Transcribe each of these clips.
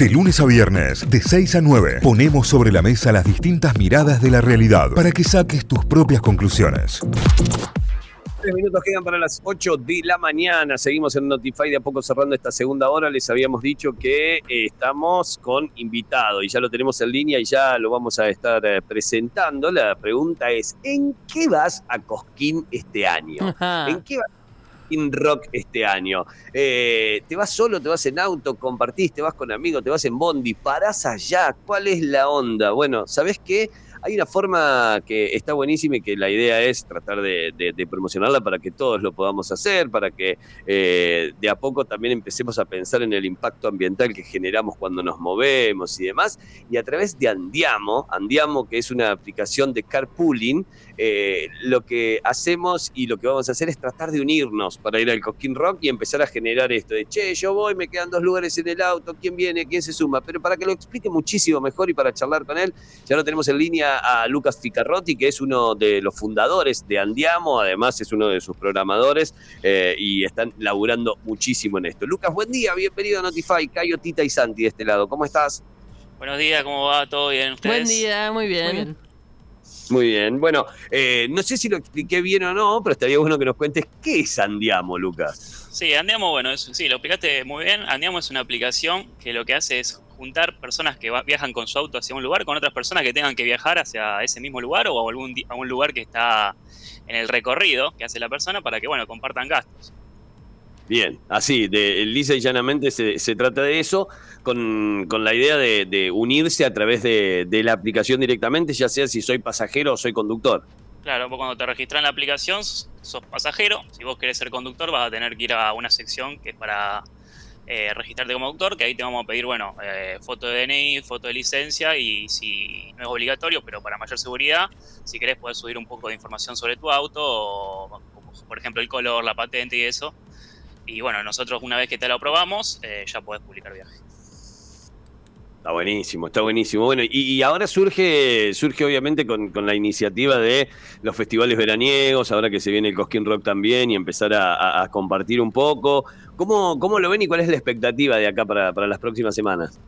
De lunes a viernes, de 6 a 9, ponemos sobre la mesa las distintas miradas de la realidad para que saques tus propias conclusiones. Tres minutos quedan para las 8 de la mañana. Seguimos en Notify de a poco cerrando esta segunda hora. Les habíamos dicho que eh, estamos con invitado y ya lo tenemos en línea y ya lo vamos a estar eh, presentando. La pregunta es, ¿en qué vas a Cosquín este año? ¿En qué vas Cosquín Rock este año? Eh, ¿Te vas solo, te vas en auto, compartís, te vas con amigos, te vas en bondi, parás allá? ¿Cuál es la onda? Bueno, ¿sabés qué? Hay una forma que está buenísima y que la idea es tratar de, promocionarla para que todos lo podamos hacer, para que eh, de a poco también empecemos a pensar en el impacto ambiental que generamos cuando nos movemos y demás. Y a través de Andiamo, Andiamo que es una aplicación de carpooling, eh, lo que hacemos y lo que vamos a hacer es tratar de unirnos para ir al Cosquín Rock y empezar a generar esto de, che, yo voy, me quedan dos lugares en el auto, ¿quién viene? ¿Quién se suma? Pero para que lo explique muchísimo mejor y para charlar con él, ya lo tenemos en línea a Lucas Ficarrotti, que es uno de los fundadores de Andiamo, además es uno de sus programadores eh, y están laburando muchísimo en esto. Lucas, buen día, bienvenido a Notify, Cayo, Tita y Santi de este lado, ¿cómo estás? Buenos días, ¿cómo va? ¿Todo bien? Buen día, muy bien. Muy bien. Bueno, eh, no sé si lo expliqué bien o no, pero estaría bueno que nos cuentes qué es Andiamo, Lucas. Sí, Andiamo, bueno, sí, lo explicaste muy bien. Andiamo es una aplicación que lo que hace es juntar personas que viajan con su auto hacia un lugar con otras personas que tengan que viajar hacia ese mismo lugar o a algún, a un lugar que está en el recorrido que hace la persona para que, bueno, compartan gastos. Bien, así, de, lisa y llanamente se, trata de eso, con, la idea de, unirse a través de, la aplicación directamente, ya sea si soy pasajero o soy conductor. Claro, vos cuando te registras en la aplicación sos pasajero, si vos querés ser conductor vas a tener que ir a una sección que es para eh, registrarte como autor, que ahí te vamos a pedir, bueno, eh, foto de DNI, foto de licencia y si no es obligatorio, pero para mayor seguridad, si querés puedes subir un poco de información sobre tu auto, o, por ejemplo el color, la patente y eso. Y bueno, nosotros una vez que te lo aprobamos, eh, ya puedes publicar viaje. Está buenísimo, está buenísimo. Bueno, y, ahora surge, surge obviamente con, la iniciativa de los festivales veraniegos, ahora que se viene el Cosquín Rock también y empezar a, compartir un poco. ¿Cómo, ¿Cómo, lo ven y cuál es la expectativa de acá para, las próximas semanas?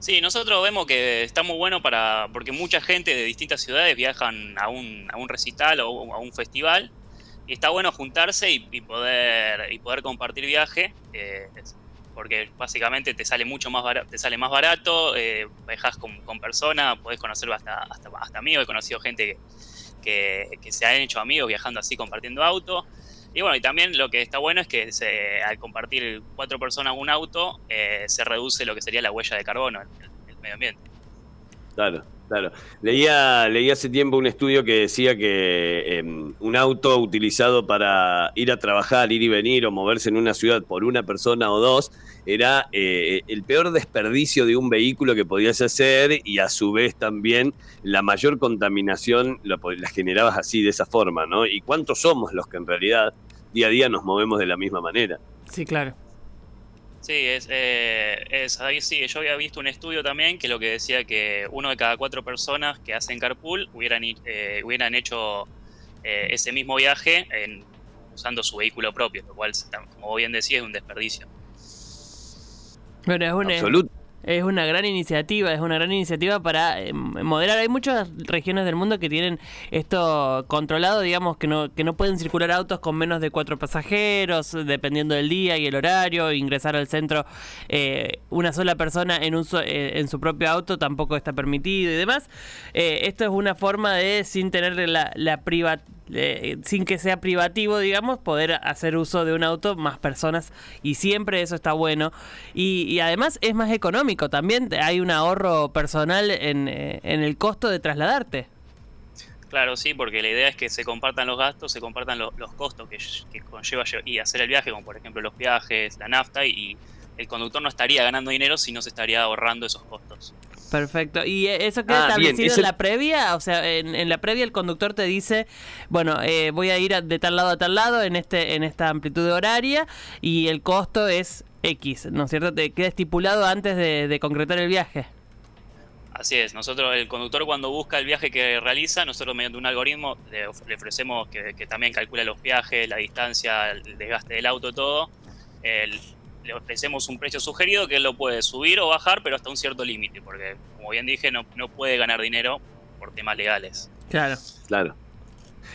Sí, nosotros vemos que está muy bueno para, porque mucha gente de distintas ciudades viajan a un, a un recital o a un festival y está bueno juntarse y, poder, y poder compartir viaje. Eh, porque básicamente te sale mucho más barato, te sale más barato, eh, viajas con, con personas, podés conocer hasta, hasta, amigos, he conocido gente que, que, se han hecho amigos viajando así, compartiendo auto. Y bueno, y también lo que está bueno es que al compartir cuatro personas un auto, eh, se reduce lo que sería la huella de carbono en el medio ambiente. Claro. Claro. Leía, leía hace tiempo un estudio que decía que em, un auto utilizado para ir a trabajar, ir y venir o moverse en una ciudad por una persona o dos era eh, el peor desperdicio de un vehículo que podías hacer y a su vez también la mayor contaminación la, la generabas así, de esa forma, ¿no? ¿Y cuántos somos los que en realidad día a día nos movemos de la misma manera? Sí, claro. Sí, es, eh, es, ahí sí, yo había visto un estudio también que lo que decía que uno de cada cuatro personas que hacen carpool hubieran, eh, hubieran hecho eh, ese mismo viaje en, usando su vehículo propio, lo cual, como bien decía, es un desperdicio. Bueno, es un, Absoluto. Es una gran iniciativa, es una gran iniciativa para eh, moderar. Hay muchas regiones del mundo que tienen esto controlado, digamos, que no, que no pueden circular autos con menos de cuatro pasajeros, dependiendo del día y el horario, ingresar al centro eh, una sola persona en, un eh, en su propio auto tampoco está permitido y demás. esto es una forma de, sin tener la, la privacidad sin que sea privativo, digamos, poder hacer uso de un auto más personas y siempre eso está bueno. Y, además es más económico, también hay un ahorro personal en, eh, el costo de trasladarte. Claro, sí, porque la idea es que se compartan los gastos, se compartan los costos que, conlleva y hacer el viaje, como por ejemplo los viajes, la nafta, y el conductor no estaría ganando dinero si no se estaría ahorrando esos costos. Perfecto. ¿Y eso queda ah, establecido en la previa? O sea, en, la previa el conductor te dice, bueno, eh, voy a ir de tal lado a tal lado en este en esta amplitud horaria y el costo es X, ¿no es cierto? Te queda estipulado antes de, concretar el viaje. Así es, nosotros, el conductor cuando busca el viaje que realiza, nosotros mediante un algoritmo le, ofrecemos que, también calcula los viajes, la distancia, el desgaste del auto, todo. El, le ofrecemos un precio sugerido que él lo puede subir o bajar, pero hasta un cierto límite, porque como bien dije, no, no puede ganar dinero por temas legales. Claro. Claro.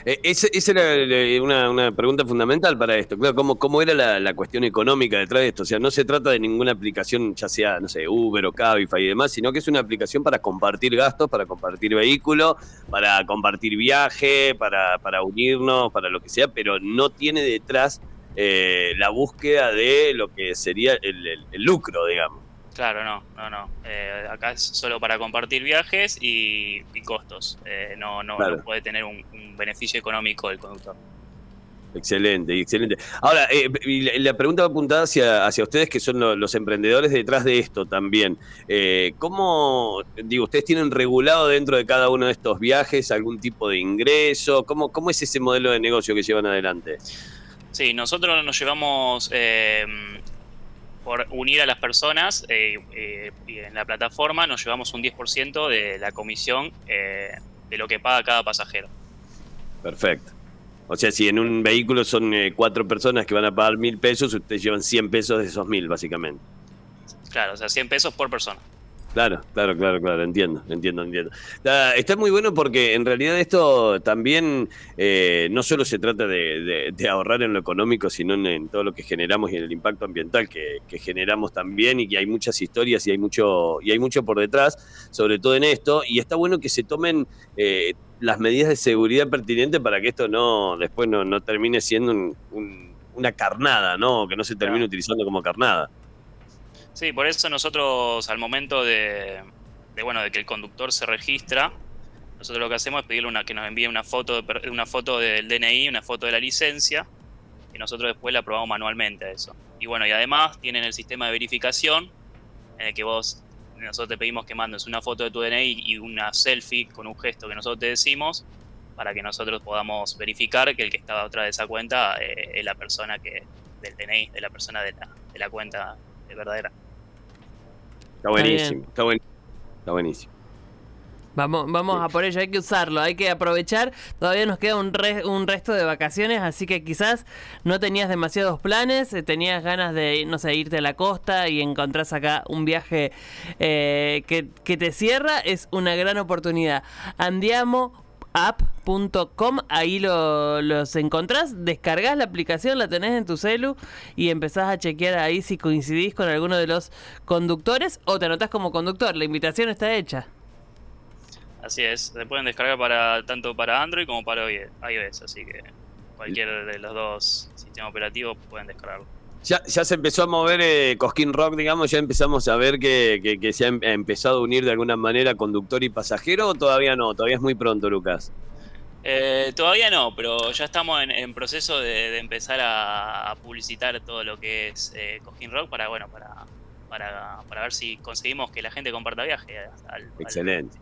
Eh, esa, era eh, una, pregunta fundamental para esto. Claro, ¿cómo, cómo era la, cuestión económica detrás de esto? O sea, no se trata de ninguna aplicación, ya sea, no sé, Uber o Cabify y demás, sino que es una aplicación para compartir gastos, para compartir vehículo, para compartir viaje, para, para unirnos, para lo que sea, pero no tiene detrás eh, la búsqueda de lo que sería el lucro, digamos. Claro, no, no, no. Eh, acá es solo para compartir viajes y, costos. Eh, no, no, puede tener un, beneficio económico el conductor. Excelente, excelente. Ahora, eh, la pregunta va apuntada hacia, hacia ustedes que son los emprendedores detrás de esto también. ¿Cómo, digo, ustedes tienen regulado dentro de cada uno de estos viajes algún tipo de ingreso? ¿Cómo, cómo es ese modelo de negocio que llevan adelante? Sí, nosotros nos llevamos por unir a las personas eh, eh, y en la plataforma nos llevamos un 10% de la comisión eh, de lo que paga cada pasajero. Perfecto. O sea, si en un vehículo son cuatro personas que van a pagar mil pesos, ustedes llevan 100 pesos de esos mil, básicamente. Claro, o sea, 100 pesos por persona. Claro, claro, claro, claro, entiendo, entiendo, entiendo. Está, muy bueno porque en realidad esto también eh, no solo se trata de, ahorrar en lo económico, sino en, todo lo que generamos y en el impacto ambiental que, generamos también y que hay muchas historias y hay mucho y hay mucho por detrás, sobre todo en esto. Y está bueno que se tomen eh, las medidas de seguridad pertinentes para que esto no después no, termine siendo una carnada, ¿no? Que no se termine utilizando como carnada. Sí, por eso nosotros al momento de, bueno de que el conductor se registra, nosotros lo que hacemos es pedirle una, que nos envíe una foto, de, una foto del DNI, una foto de la licencia, y nosotros después la aprobamos manualmente a eso. Y bueno, y además tienen el sistema de verificación en el que vos, nosotros te pedimos que mandes una foto de tu DNI y una selfie con un gesto que nosotros te decimos, para que nosotros podamos verificar que el que estaba detrás de esa cuenta eh, es la persona que del DNI, de la persona de la, de la cuenta verdadera. Está buenísimo, está, está buenísimo. Vamos, vamos a por ello, hay que usarlo, hay que aprovechar. Todavía nos queda un, un resto de vacaciones, así que quizás no tenías demasiados planes, eh, tenías ganas de, no sé, irte a la costa y encontrás acá un viaje eh, que, que, te cierra, es una gran oportunidad. Andiamo app.com, ahí lo, los encontrás, descargas la aplicación, la tenés en tu celu y empezás a chequear ahí si coincidís con alguno de los conductores o te anotás como conductor, la invitación está hecha. Así es, se pueden descargar para tanto para Android como para iOS, así que cualquier de los dos sistemas operativos pueden descargarlo. Ya, ya se empezó a mover eh, Cosquín Rock, digamos, ya empezamos a ver que, que, se ha em, empezado a unir de alguna manera conductor y pasajero o todavía no, todavía es muy pronto, Lucas. Eh, todavía no, pero ya estamos en, proceso de, empezar a, publicitar todo lo que es eh, Cosquín Rock para, bueno, para, para, para, ver si conseguimos que la gente comparta viaje al, Excelente.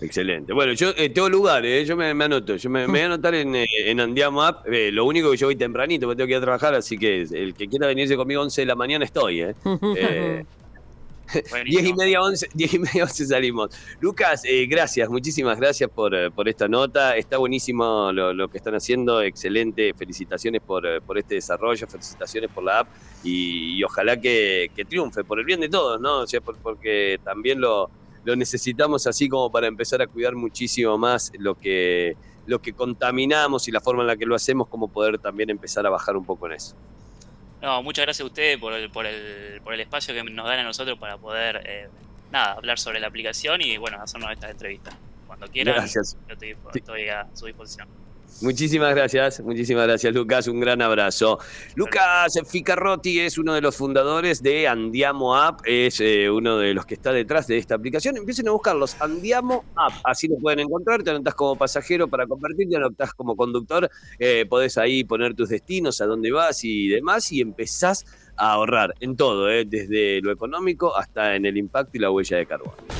Excelente. Bueno, yo eh, tengo lugar, eh, yo me, anoto. Yo me, voy a anotar en, eh, en Andiamo App. Eh, lo único que yo voy tempranito, porque tengo que ir a trabajar, así que el que quiera venirse conmigo 11 de la mañana estoy. Eh. eh 10 y media, 11, 10 y media, 11 salimos. Lucas, gracias, muchísimas gracias por, por esta nota. Está buenísimo lo, que están haciendo, excelente. Felicitaciones por, por este desarrollo, felicitaciones por la app y, ojalá que, que, triunfe por el bien de todos, ¿no? O sea, porque también lo, lo necesitamos así como para empezar a cuidar muchísimo más lo que, lo que contaminamos y la forma en la que lo hacemos, como poder también empezar a bajar un poco en eso. No, muchas gracias a ustedes por el, por el, por el espacio que nos dan a nosotros para poder eh, nada, hablar sobre la aplicación y bueno, hacernos estas entrevistas. Cuando quieran, yo estoy a su disposición. Muchísimas gracias, muchísimas gracias Lucas, un gran abrazo. Lucas Ficarrotti es uno de los fundadores de Andiamo App, es eh, uno de los que está detrás de esta aplicación. Empiecen a buscarlos, Andiamo App, así lo pueden encontrar, te anotás como pasajero para compartir, te anotás como conductor, eh, podés ahí poner tus destinos, a dónde vas y demás, y empezás a ahorrar en todo, eh, desde lo económico hasta en el impacto y la huella de carbono.